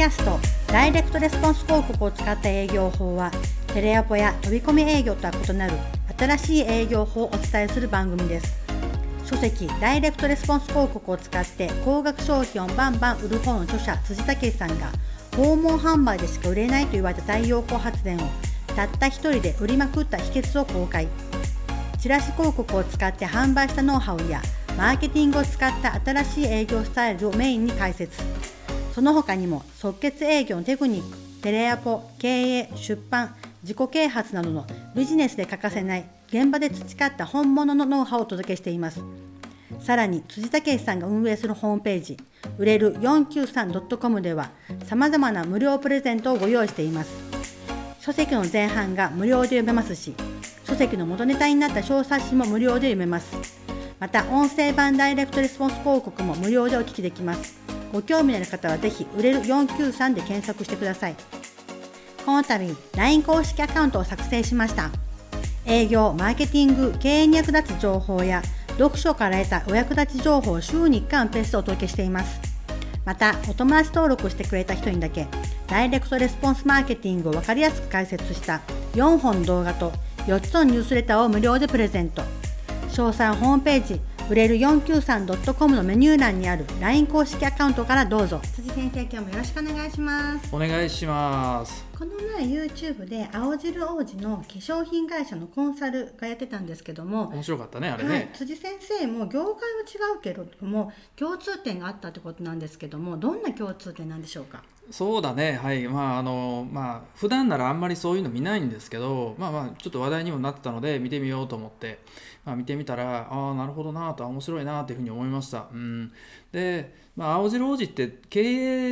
キャストダイレクトレスポンス広告を使った営業法はテレアポや飛び込み営業とは異なる新しい営業法をお伝えする番組です。書籍ダイレクトレスポンス広告を使って高額商品をバンバン売る本の著者辻武さんが訪問販売でしか売れないと言われた太陽光発電をたった一人で売りまくった秘訣を公開。チラシ広告を使って販売したノウハウやマーケティングを使った新しい営業スタイルをメインに解説。その他にも即決営業のテクニックテレアポ経営出版自己啓発などのビジネスで欠かせない現場で培った本物のノウハウをお届けしています。さらに辻武さんが運営するホームページ売れる 493.com ではさまざまな無料プレゼントをご用意しています。書籍の前半が無料で読めますし書籍の元ネタになった小冊子も無料で読めます。また音声版ダイレクトレスポンス広告も無料でお聞きできます。ご興味のある方はぜひ売れる493で検索してください。この度 LINE 公式アカウントを作成しました。営業マーケティング経営に役立つ情報や読書から得たお役立ち情報を週に1回のペースでお届けしています。またお友達登録してくれた人にだけダイレクトレスポンスマーケティングを分かりやすく解説した4本動画と4つのニュースレターを無料でプレゼント。詳細ホームページ売れる 493.com のメニュー欄にある LINE 公式アカウントからどうぞ。辻先生今日もよろしくお願いします。お願いします。この前 YouTube で青汁王子の化粧品会社のコンサルがやってたんですけども面白かったねあれね、はい、辻先生も業界は違うけれども共通点があったってことなんですけどもどんな共通点なんでしょうか？そうだねはい。まああのまあ普段ならあんまりそういうの見ないんですけどまあまあちょっと話題にもなってたので見てみようと思って、まあ、見てみたらああなるほどなと面白いなというふうに思いました、うん、で、まあ、青汁王子って経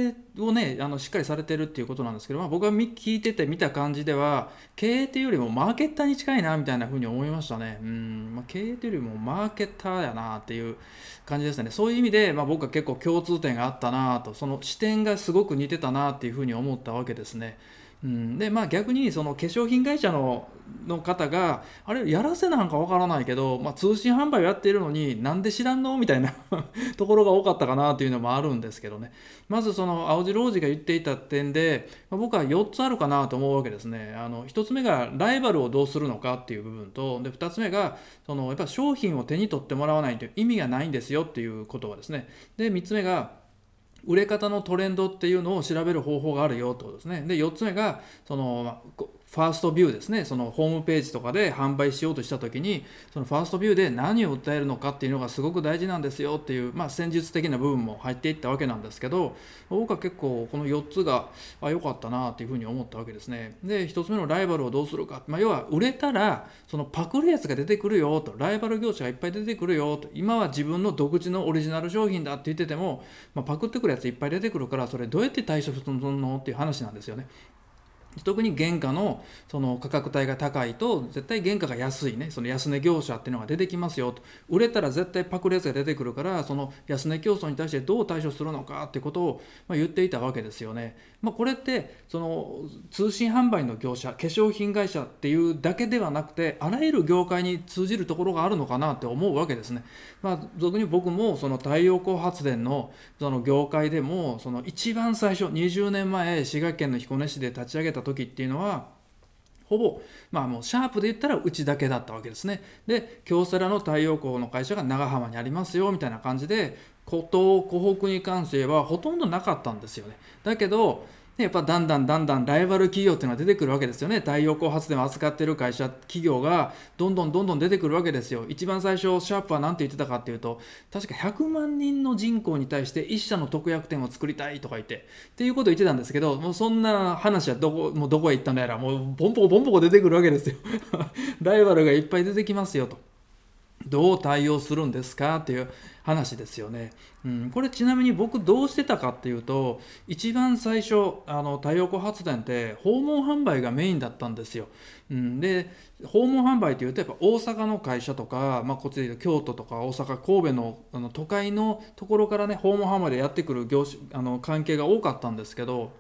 営をねあのしっかりされてるっていうことなんですけど、まあ、僕が聞いてて見た感じでは経営っていうよりもマーケッターに近いなみたいなふうに思いましたね、うん。まあ、経営というよりもマーケッターやなっていう感じですね。そういう意味で、まあ、僕は結構共通点があったなとその視点がすごく似てたなっていうふうに思ったわけですね。うん、でまあ逆にその化粧品会社のの方があれやらせなんかわからないけど、まあ、通信販売をやっているのになんで知らんのみたいな ところが多かったかなというのもあるんですけどね。まずその青白王子が言っていた点で、まあ、僕は4つあるかなと思うわけですね。あの1つ目がライバルをどうするのかっていう部分とで2つ目がそのやっぱ商品を手に取ってもらわないと意味がないんですよっていうことはですね。で3つ目が売れ方のトレンドっていうのを調べる方法があるよってことですね。で4つ目がそのファーストビューですね。そのホームページとかで販売しようとした時にそのファーストビューで何を訴えるのかっていうのがすごく大事なんですよっていう、まあ、戦術的な部分も入っていったわけなんですけど僕は結構この4つがあ良かったなっていうふうに思ったわけですね。で1つ目のライバルをどうするか、まあ、要は売れたらそのパクるやつが出てくるよと。ライバル業者がいっぱい出てくるよと。今は自分の独自のオリジナル商品だって言ってても、まあ、パクってくるやついっぱい出てくるからそれどうやって対処するのっていう話なんですよね。特に原価のその価格帯が高いと絶対原価が安いねその安値業者っていうのが出てきますよと売れたら絶対パクるやつが出てくるからその安値競争に対してどう対処するのかってことをま言っていたわけですよね。まあ、これってその通信販売の業者化粧品会社っていうだけではなくてあらゆる業界に通じるところがあるのかなって思うわけですね。まあ、俗に僕もその太陽光発電のその業界でもその一番最初20年前滋賀県の彦根市で立ち上げた時っていうのはほぼ、まあもうシャープで言ったらうちだけだったわけですね。で、京セラの太陽光の会社が長浜にありますよみたいな感じで、古東、湖北に関してはほとんどなかったんですよね。だけど、やっぱだんだんだんだんライバル企業っていうのが出てくるわけですよね。太陽光発電を扱ってる会社企業がどんどんどんどん出てくるわけですよ。一番最初シャープは何て言ってたかっていうと確か100万人の人口に対して1社の特約店を作りたいとか言ってっていうことを言ってたんですけどもうそんな話はどこもうどこへ行ったのやらもうボンポコボンポコ出てくるわけですよ。ライバルがいっぱい出てきますよと。どう対応するんですかっていう話ですよね、うん、これちなみに僕どうしてたかっていうと一番最初あの太陽光発電って訪問販売がメインだったんですよ、うん、で訪問販売というとやっぱ大阪の会社とか、まあ、こっちでいうと京都とか大阪神戸のあの都会のところからね訪問販売でやってくる業種あの関係が多かったんですけど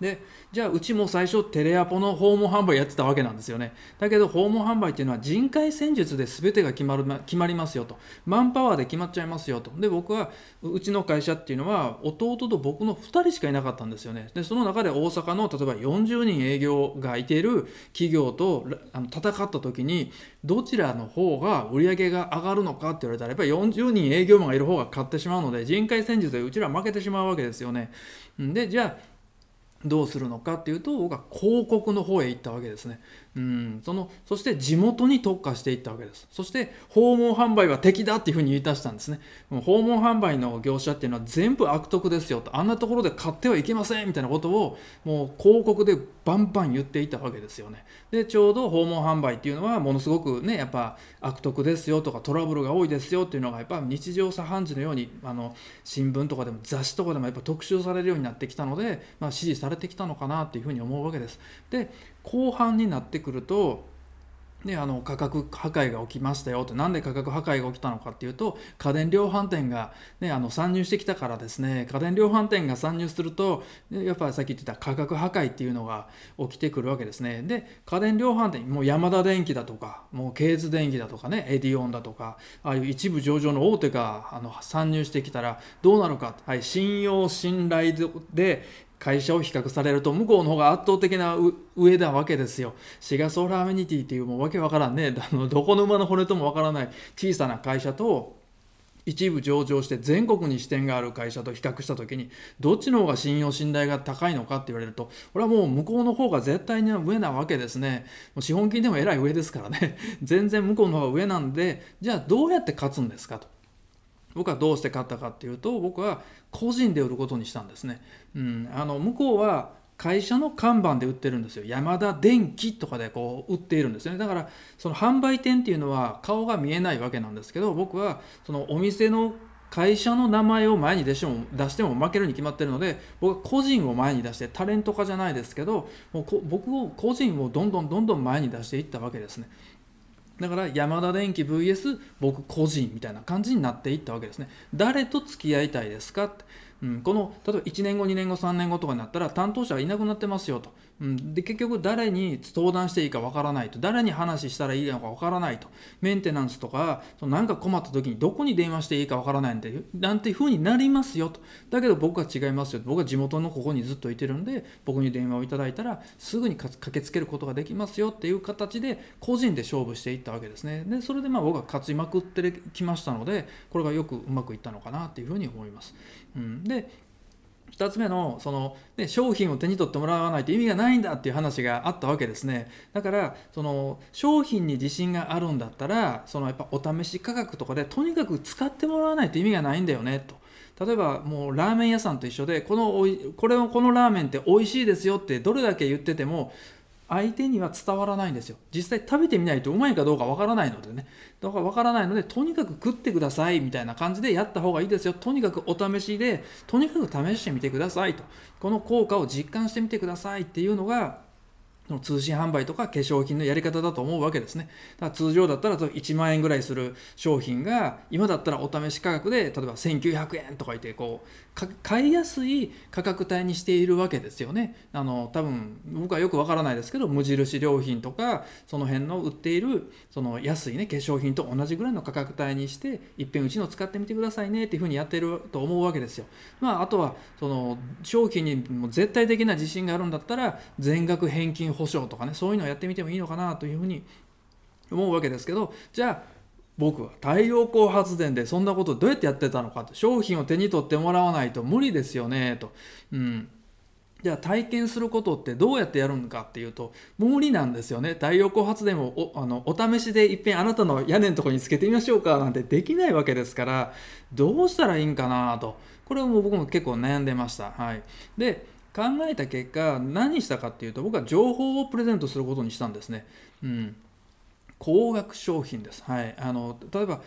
でじゃあうちも最初テレアポの訪問販売やってたわけなんですよね。だけど訪問販売っていうのは人海戦術で全てが決まる決まりますよと。マンパワーで決まっちゃいますよと。で僕はうちの会社っていうのは弟と僕の2人しかいなかったんですよね。でその中で大阪の例えば40人営業がいている企業と戦った時にどちらの方が売り上げが上がるのかって言われたらやっぱり40人営業マンがいる方が勝ってしまうので人海戦術でうちら負けてしまうわけですよね。でじゃあどうするのかっていうと僕は広告の方へ行ったわけですね。うん、そのそして地元に特化していったわけです。そして訪問販売は敵だっていうふうに言い出したんですね。訪問販売の業者っていうのは全部悪徳ですよと、あんなところで買ってはいけませんみたいなことをもう広告でバンバン言っていたわけですよね。で、ちょうど訪問販売っていうのはものすごくね、やっぱ悪徳ですよとかトラブルが多いですよっていうのがやっぱ日常茶飯事のようにあの新聞とかでも雑誌とかでもやっぱ特集されるようになってきたので、まあ、支持されてきたのかなっていうふうに思うわけです。で後半になってくるとであの価格破壊が起きましたよと。なんで価格破壊が起きたのかっていうと家電量販店が、ね、あの参入してきたからですね。家電量販店が参入するとやっぱりさっき言ってた価格破壊っていうのが起きてくるわけですね。で家電量販店もうヤマダ電機だとかもうケーズ電機だとかねエディオンだとかああいう一部上場の大手があの参入してきたらどうなるか、はい、信用信頼で会社を比較されると向こうの方が圧倒的な上なわけですよ。シガソーラーアメニティっていうもうわけわからんね。あのどこの馬の骨ともわからない小さな会社と一部上場して全国に支店がある会社と比較した時にどっちの方が信用信頼が高いのかって言われるとこれはもう向こうの方が絶対に上なわけですね。もう資本金でもえらい上ですからね。全然向こうの方が上なんでじゃあどうやって勝つんですかと。僕はどうして買ったかっていうと僕は個人で売ることにしたんですね、うん、あの向こうは会社の看板で売ってるんですよ。山田電機とかでこう売っているんですよね。だからその販売店っていうのは顔が見えないわけなんですけど僕はそのお店の会社の名前を前に出しても出しても負けるに決まってるので僕は個人を前に出してタレント化じゃないですけどもう僕を個人をどんどんどんどん前に出していったわけですね。だから山田電機 VS 僕個人みたいな感じになっていったわけですね。誰と付き合いたいですかって、うん、この例えば1年後2年後3年後とかになったら担当者はいなくなってますよと。うん、で結局誰に相談していいかわからないと。誰に話したらいいのかわからないと。メンテナンスとかそのなんか困った時にどこに電話していいかわからないんでなんていうふうになりますよと。だけど僕は違いますよ僕は地元のここにずっといてるんで僕に電話をいただいたらすぐに駆けつけることができますよっていう形で個人で勝負していったわけですね。でそれでまあ僕は勝ちまくってきましたのでこれがよくうまくいったのかなっていうふうに思います、うん、で2つ目のその、ね、商品を手に取ってもらわないと意味がないんだっていう話があったわけですねだからその商品に自信があるんだったらそのやっぱお試し価格とかでとにかく使ってもらわないと意味がないんだよねと。例えばもうラーメン屋さんと一緒でこのおいこれをこのラーメンって美味しいですよってどれだけ言ってても相手には伝わらないんですよ。実際食べてみないとうまいかどうかわからないのでね。だからわからないのでとにかく食ってくださいみたいな感じでやった方がいいですよ。とにかくお試しでとにかく試してみてくださいと。この効果を実感してみてくださいっていうのがの通信販売とか化粧品のやり方だと思うわけですね。だから通常だったら1万円ぐらいする商品が今だったらお試し価格で例えば1900円とか言ってこう買いやすい価格帯にしているわけですよね。あの多分僕はよくわからないですけど無印良品とかその辺の売っているその安いね化粧品と同じぐらいの価格帯にしていっぺんうちの使ってみてくださいねっていうふうにやってると思うわけですよ。まああとはその商品にも絶対的な自信があるんだったら全額返金保証とかねそういうのをやってみてもいいのかなというふうに思うわけですけどじゃあ僕は太陽光発電でそんなことどうやってやってたのかと。商品を手に取ってもらわないと無理ですよねと。うん。じゃあ体験することってどうやってやるのかっていうと無理なんですよね。太陽光発電をおあのお試しでいっぺんあなたの屋根のとこにつけてみましょうかなんてできないわけですからどうしたらいいんかなと。これも僕も結構悩んでました。はい、で考えた結果何したかっていうと僕は情報をプレゼントすることにしたんですね。うん、高額商品です。はい、あの例えば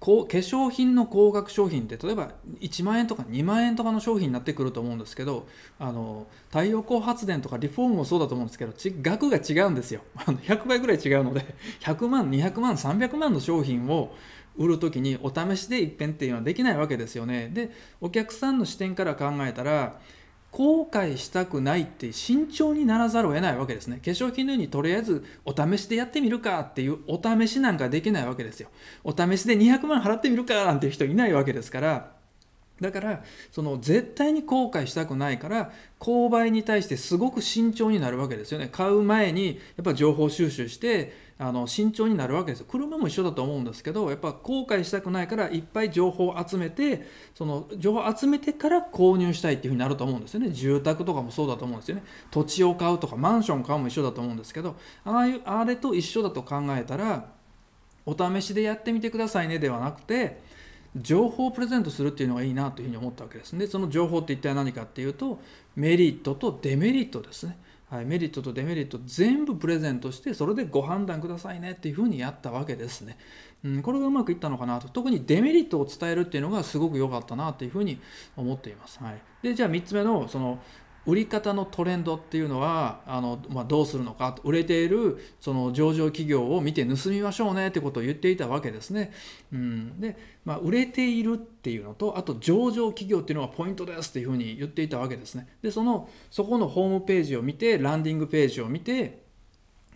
こう化粧品の高額商品って例えば1万円とか2万円とかの商品になってくると思うんですけどあの太陽光発電とかリフォームもそうだと思うんですけどち額が違うんですよ あの100倍ぐらい違うので100万200万300万の商品を売る時にお試しで一遍っていうのはできないわけですよねでお客さんの視点から考えたら後悔したくないって慎重にならざるを得ないわけですね。化粧品のようにとりあえずお試しでやってみるかっていうお試しなんかできないわけですよ。お試しで200万払ってみるかなんていう人いないわけですから。だからその絶対に後悔したくないから購買に対してすごく慎重になるわけですよね。買う前にやっぱ情報収集してあの慎重になるわけですよ。車も一緒だと思うんですけどやっぱ後悔したくないからいっぱい情報を集めてその情報を集めてから購入したいっていうふうになると思うんですよね。住宅とかもそうだと思うんですよね。土地を買うとかマンション買うも一緒だと思うんですけどああいうあれと一緒だと考えたらお試しでやってみてくださいねではなくて情報をプレゼントするっていうのがいいなというふうに思ったわけですでその情報って一体何かっていうとメリットとデメリットですね、はい、メリットとデメリット全部プレゼントしてそれでご判断くださいねっていうふうにやったわけですね、うん、これがうまくいったのかなと。特にデメリットを伝えるっていうのがすごく良かったなっていうふうに思っています、はい、でじゃあ3つ目のその売り方のトレンドっていうのはあの、まあ、どうするのか売れているその上場企業を見て盗みましょうねってことを言っていたわけですね。うん、で、まあ、売れているっていうのとあと上場企業っていうのがポイントですっていうふうに言っていたわけですね。でそのそこのホームページを見てランディングページを見て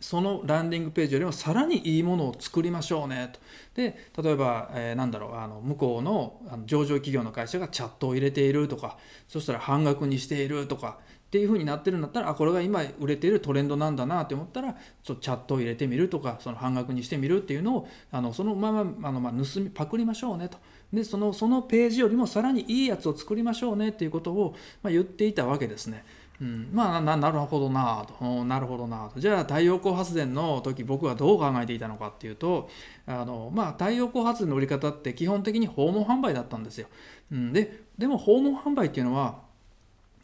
そのランディングページよりもさらにいいものを作りましょうねと。で例えば、えー、なんだろうあの向こうのあの上場企業の会社がチャットを入れているとかそしたら半額にしているとかっていう風になってるんだったらあこれが今売れているトレンドなんだなって思ったらちょチャットを入れてみるとかその半額にしてみるっていうのをあのそのままあの、ま、盗みパクりましょうねとでそのそのページよりもさらにいいやつを作りましょうねっていうことを、ま、言っていたわけですね。うん、まあななるほどなとなるほどなとじゃあ太陽光発電の時僕はどう考えていたのかっていうとあの、まあ、太陽光発電の売り方って基本的に訪問販売だったんですよ。うん、ででも訪問販売っていうのは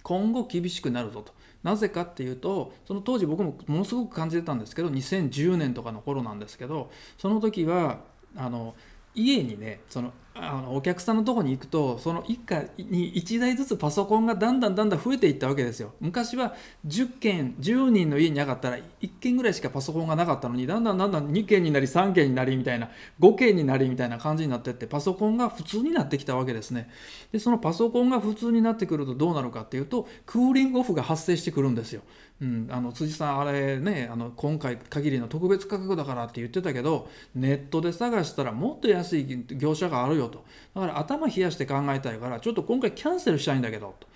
今後厳しくなるぞと。なぜかっていうとその当時僕もものすごく感じてたんですけど2010年とかの頃なんですけどその時はあの家にねそのあのお客さんのとこに行くとその一家に1台ずつパソコンがだんだんだんだん増えていったわけですよ。昔は10件10人の家に上がったら1件ぐらいしかパソコンがなかったのにだんだんだんだん2件になり3件になりみたいな5件になりみたいな感じになってってパソコンが普通になってきたわけですね。でそのパソコンが普通になってくるとどうなるかっていうとクーリングオフが発生してくるんですよ。うん、あの辻さんあれねあの今回限りの特別価格だからって言ってたけどネットで探したらもっと安い業者があるよと。だから頭冷やして考えたいからちょっと今回キャンセルしたいんだけどと。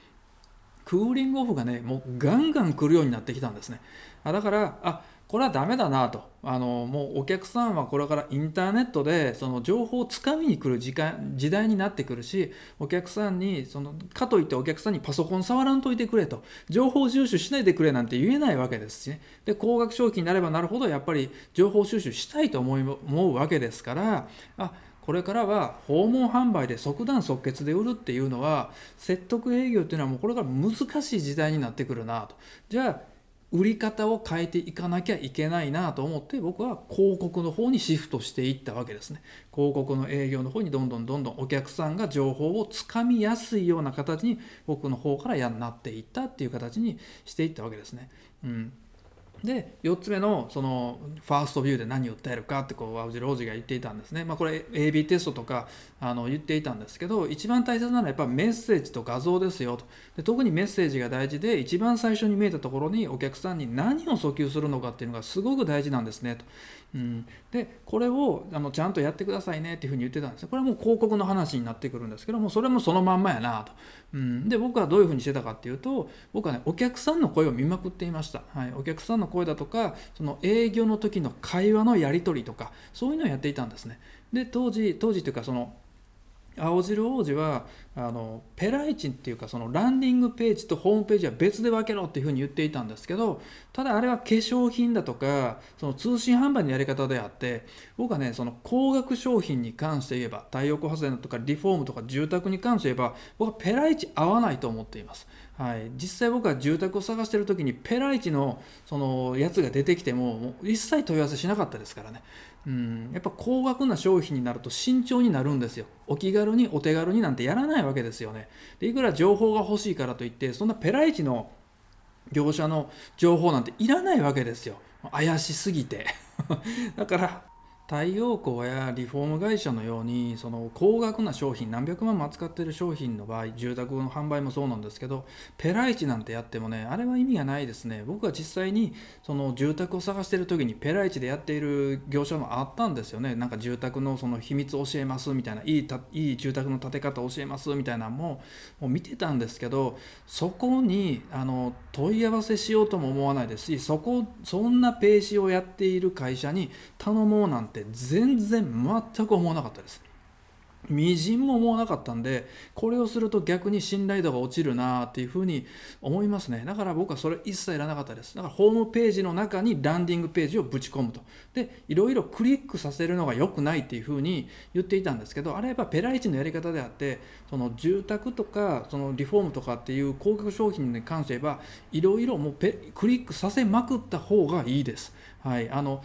クーリングオフがねもうガンガン来るようになってきたんですね。だからあこれはダメだなと。あのもうお客さんはこれからインターネットでその情報をつかみに来る時間時代になってくるしお客さんにそのかといってお客さんにパソコン触らんといてくれと。情報収集しないでくれなんて言えないわけですし、ね、で高額商品になればなるほどやっぱり情報収集したいと思い思うわけですからあこれからは訪問販売で即断即決で売るっていうのは説得営業っていうのはもうこれから難しい時代になってくるなと。じゃあ売り方を変えていかなきゃいけないなと思って僕は広告の方にシフトしていったわけですね。広告の営業の方にどんどんどんどんお客さんが情報をつかみやすいような形に僕の方からやなっていったっていう形にしていったわけですね。うん。で4つ目のそのファーストビューで何を訴えるかってこうワウジロージが言っていたんですね、まあ、これ AB テストとかあの言っていたんですけど一番大切なのはやっぱメッセージと画像ですよと。で特にメッセージが大事で一番最初に見えたところにお客さんに何を訴求するのかっていうのがすごく大事なんですねと。うん、でこれをあのちゃんとやってくださいねっていうふうに言ってたんですこれはもう広告の話になってくるんですけどもそれもそのまんまやなと、うん、で僕はどういうふうにしてたかっていうと僕はねお客さんの声を見まくっていました、はい、お客さんの声だとかその営業の時の会話のやり取りとかそういうのをやっていたんですね。で当時当時というかその青汁王子はあのペライチンっていうかそのランディングページとホームページは別で分けろっていうふうに言っていたんですけどただあれは化粧品だとかその通信販売のやり方であって僕はねその高額商品に関して言えば太陽光発電とかリフォームとか住宅に関して言えば僕はペライチ合わないと思っています。はい、実際僕は住宅を探してる時にペライチのそのやつが出てきてもも一切問い合わせしなかったですからね。うん、やっぱ高額な商品になると慎重になるんですよ。お気軽にお手軽になんてやらないわけですよね。でいくら情報が欲しいからといってそんなペライチの業者の情報なんていらないわけですよ。怪しすぎて。だから太陽光やリフォーム会社のようにその高額な商品何百万も扱っている商品の場合住宅の販売もそうなんですけどペライチなんてやってもねあれは意味がないですね。僕は実際にその住宅を探している時にペライチでやっている業者もあったんですよね。なんか住宅のその秘密教えますみたいないいたいい住宅の建て方教えますみたいなのももう見てたんですけどそこにあの問い合わせしようとも思わないですしそこそんなページをやっている会社に頼もうなんて全然全く思わなかったです。みじんも思わなかったんでこれをすると逆に信頼度が落ちるなっていうふうに思いますね。だから僕はそれ一切いらなかったです。だからホームページの中にランディングページをぶち込むと。でいろいろクリックさせるのが良くないっていうふうに言っていたんですけどあれはやっぱペライチのやり方であってその住宅とかそのリフォームとかっていう高額商品に関して言えばいろいろもうクリックさせまくった方がいいです。はい。あの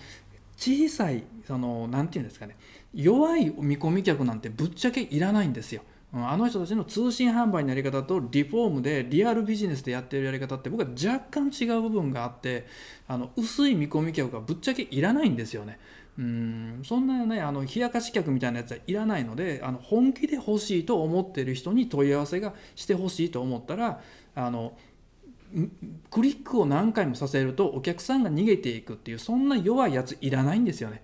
小さいその何て言うんですかね弱い見込み客なんてぶっちゃけいらないんですよ。あの人たちの通信販売のやり方とリフォームでリアルビジネスでやってるやり方って僕は若干違う部分があってあの薄い見込み客がぶっちゃけいらないんですよね。うんそんなねあの冷やかし客みたいなやつはいらないのであの本気で欲しいと思ってる人に問い合わせがしてほしいと思ったらあのクリックを何回もさせるとお客さんが逃げていくっていうそんな弱いやついらないんですよね。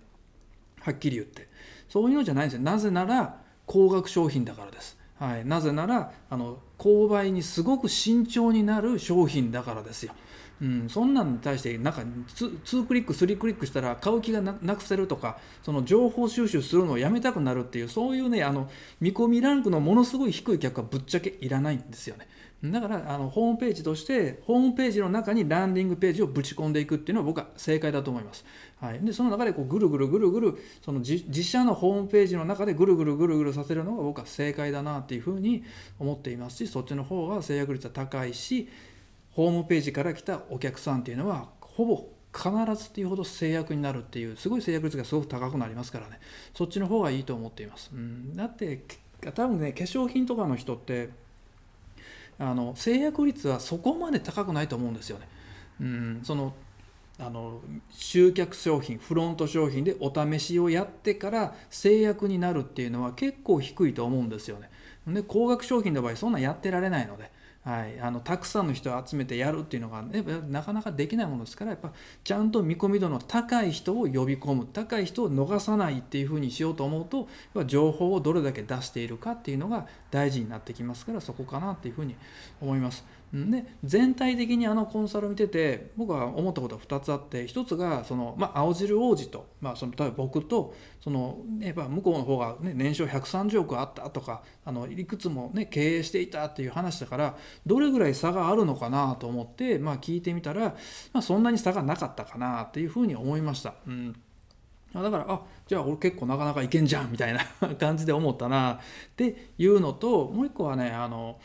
はっきり言って。そういうのじゃないんですよ。なぜなら高額商品だからです、はい、なぜならあの購買にすごく慎重になる商品だからですよ。うん、そんなのに対してなんか 2, 2クリック3クリックしたら買う気がなくせるとかその情報収集するのをやめたくなるっていうそういうねあの見込みランクのものすごい低い客はぶっちゃけいらないんですよねだからあのホームページとしてホームページの中にランディングページをぶち込んでいくっていうのは僕は正解だと思います、はい、でその中でこうぐるぐるぐるぐるその自社のホームページの中でぐるぐるぐるぐるさせるのが僕は正解だなっていうふうに思っていますしそっちの方が制約率は高いしホームページから来たお客さんっていうのはほぼ必ずっていうほど制約になるっていうすごい制約率がすごく高くなりますからね。そっちの方がいいと思っています、うん、だって多分ね化粧品とかの人ってあの制約率はそこまで高くないと思うんですよね。うん、そのあの集客商品フロント商品でお試しをやってから制約になるっていうのは結構低いと思うんですよね。で高額商品の場合そんなんやってられないので。はい、あのたくさんの人を集めてやるっていうのが、ね、なかなかできないものですからやっぱちゃんと見込み度の高い人を呼び込む高い人を逃さないっていうふうにしようと思うと情報をどれだけ出しているかっていうのが大事になってきますからそこかなっていうふうに思います。で全体的にあのコンサルを見てて僕は思ったことは2つあって1つがその、まあ、青汁王子と、まあ、その例えば僕とその、やっぱ向こうの方が、ね、年商130億あったとかあのいくつも、ね、経営していたっていう話だからどれぐらい差があるのかなと思って、まあ、聞いてみたら、まあ、そんなに差がなかったかなっていうふうに思いました。うんだからあじゃあ俺結構なかなかいけんじゃんみたいな 感じで思ったなっていうのともう一個はねあの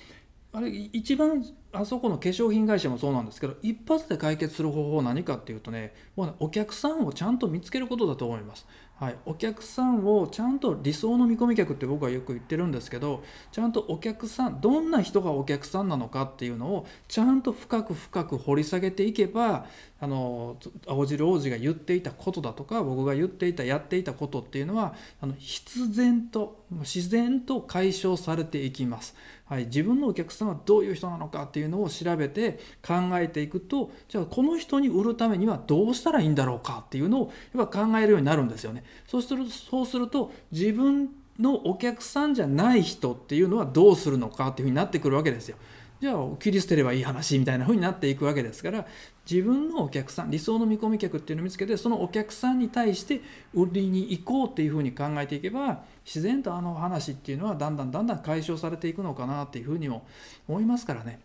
あれ一番あそこの化粧品会社もそうなんですけど一発で解決する方法は何かっていうとねもうねお客さんをちゃんと見つけることだと思います。はい、お客さんをちゃんと理想の見込み客って僕はよく言ってるんですけどちゃんとお客さんどんな人がお客さんなのかっていうのをちゃんと深く深く掘り下げていけばあの青汁王子が言っていたことだとか僕が言っていたやっていたことっていうのはあの必然と自然と解消されていきます。はい、自分のお客さんはどういう人なのかっていうのを調べて考えていくとじゃあこの人に売るためにはどうしたらいいんだろうかっていうのをやっぱ考えるようになるんですよね。そうするとそうすると自分のお客さんじゃない人っていうのはどうするのかっていうふうになってくるわけですよ。じゃあ切り捨てればいい話みたいな風になっていくわけですから自分のお客さん理想の見込み客っていうのを見つけてそのお客さんに対して売りに行こうっていうふうに考えていけば自然とあの話っていうのはだんだんだんだん解消されていくのかなっていうふうにも思いますからね。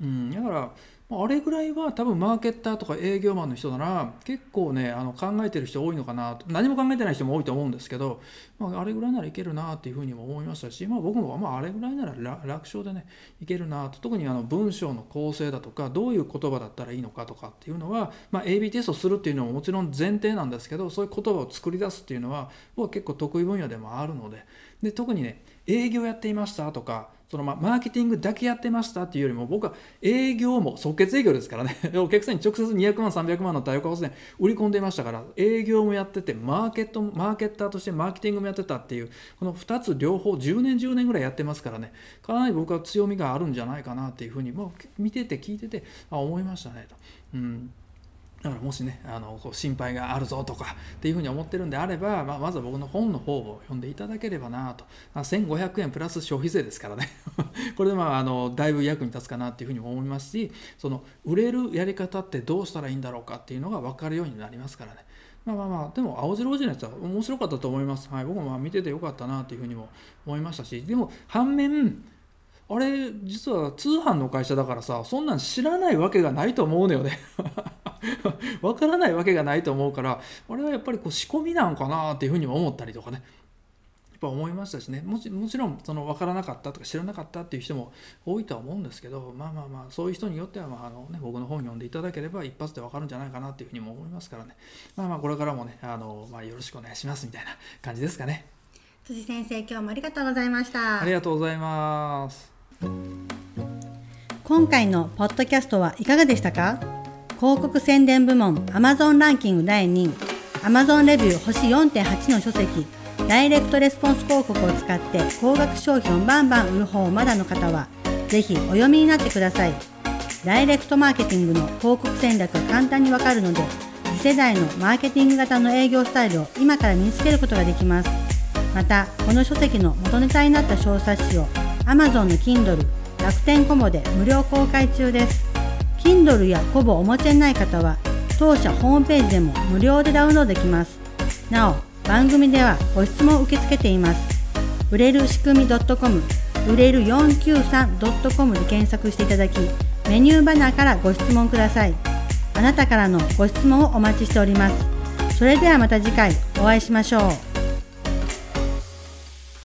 うん、だからあれぐらいは多分マーケッターとか営業マンの人なら結構ねあの考えてる人多いのかなと何も考えてない人も多いと思うんですけど、まあ、あれぐらいならいけるなっていうふうにも思いましたし、まあ、僕もまああれぐらいなら楽勝でねいけるなと。特にあの文章の構成だとかどういう言葉だったらいいのかとかっていうのは、まあ、AB テストするっていうのももちろん前提なんですけどそういう言葉を作り出すっていうのは僕は結構得意分野でもあるので。で特にね営業やっていましたとかそのまマーケティングだけやってましたっていうよりも僕は営業も即決営業ですからね。お客さんに直接200万300万の太陽光発電売り込んでいましたから営業もやっててマーケットマーケッターとしてマーケティングもやってたっていうこの2つ両方10年10年ぐらいやってますからね。かなり僕は強みがあるんじゃないかなっていうふうにも見てて聞いててあ思いましたねと。うん。だからもしねあのこう心配があるぞとかっていうふうに思ってるんであれば、まあ、まずは僕の本の方を読んでいただければなと、まあ、1500円プラス消費税ですからね。これでまああのだいぶ役に立つかなっていうふうに思いますしその売れるやり方ってどうしたらいいんだろうかっていうのが分かるようになりますからね。まあまあまあ、でも、青白王子のやつは面白かったと思います。はい、僕もまあ見ててよかったなというふうにも思いましたし、でも、反面、あれ、実は通販の会社だからさ、そんなん知らないわけがないと思うのよね。わからないわけがないと思うからあれはやっぱりこう仕込みなんかなっていうふうにも思ったりとかね。やっぱ思いましたしね。もちもちろんその分からなかったとか知らなかったっていう人も多いとは思うんですけどまあまあまあそういう人によってはまああの、ね、僕の本読んでいただければ一発で分かるんじゃないかなっていうふうにも思いますからね。まあまあこれからもねあの、まあ、よろしくお願いしますみたいな感じですかね。辻先生今日もありがとうございました。ありがとうございます今回のポッドキャストはいかがでしたか？広告宣伝部門 Amazon ランキング第2位 Amazon レビュー星4.8の書籍ダイレクトレスポンス広告を使って高額商品をバンバン売る方をまだの方はぜひお読みになってください。ダイレクトマーケティングの広告戦略が簡単にわかるので次世代のマーケティング型の営業スタイルを今から身につけることができます。またこの書籍の元ネタになった小冊子を Amazon の Kindle 楽天コモで無料公開中です。Kindle やコボお持ちでない方は当社ホームページでも無料でダウンロードできます。なお番組ではご質問を受け付けています。売れる仕組み .com 売れる 493.com で検索していただきメニューバナーからご質問ください。あなたからのご質問をお待ちしております。それではまた次回お会いしましょう。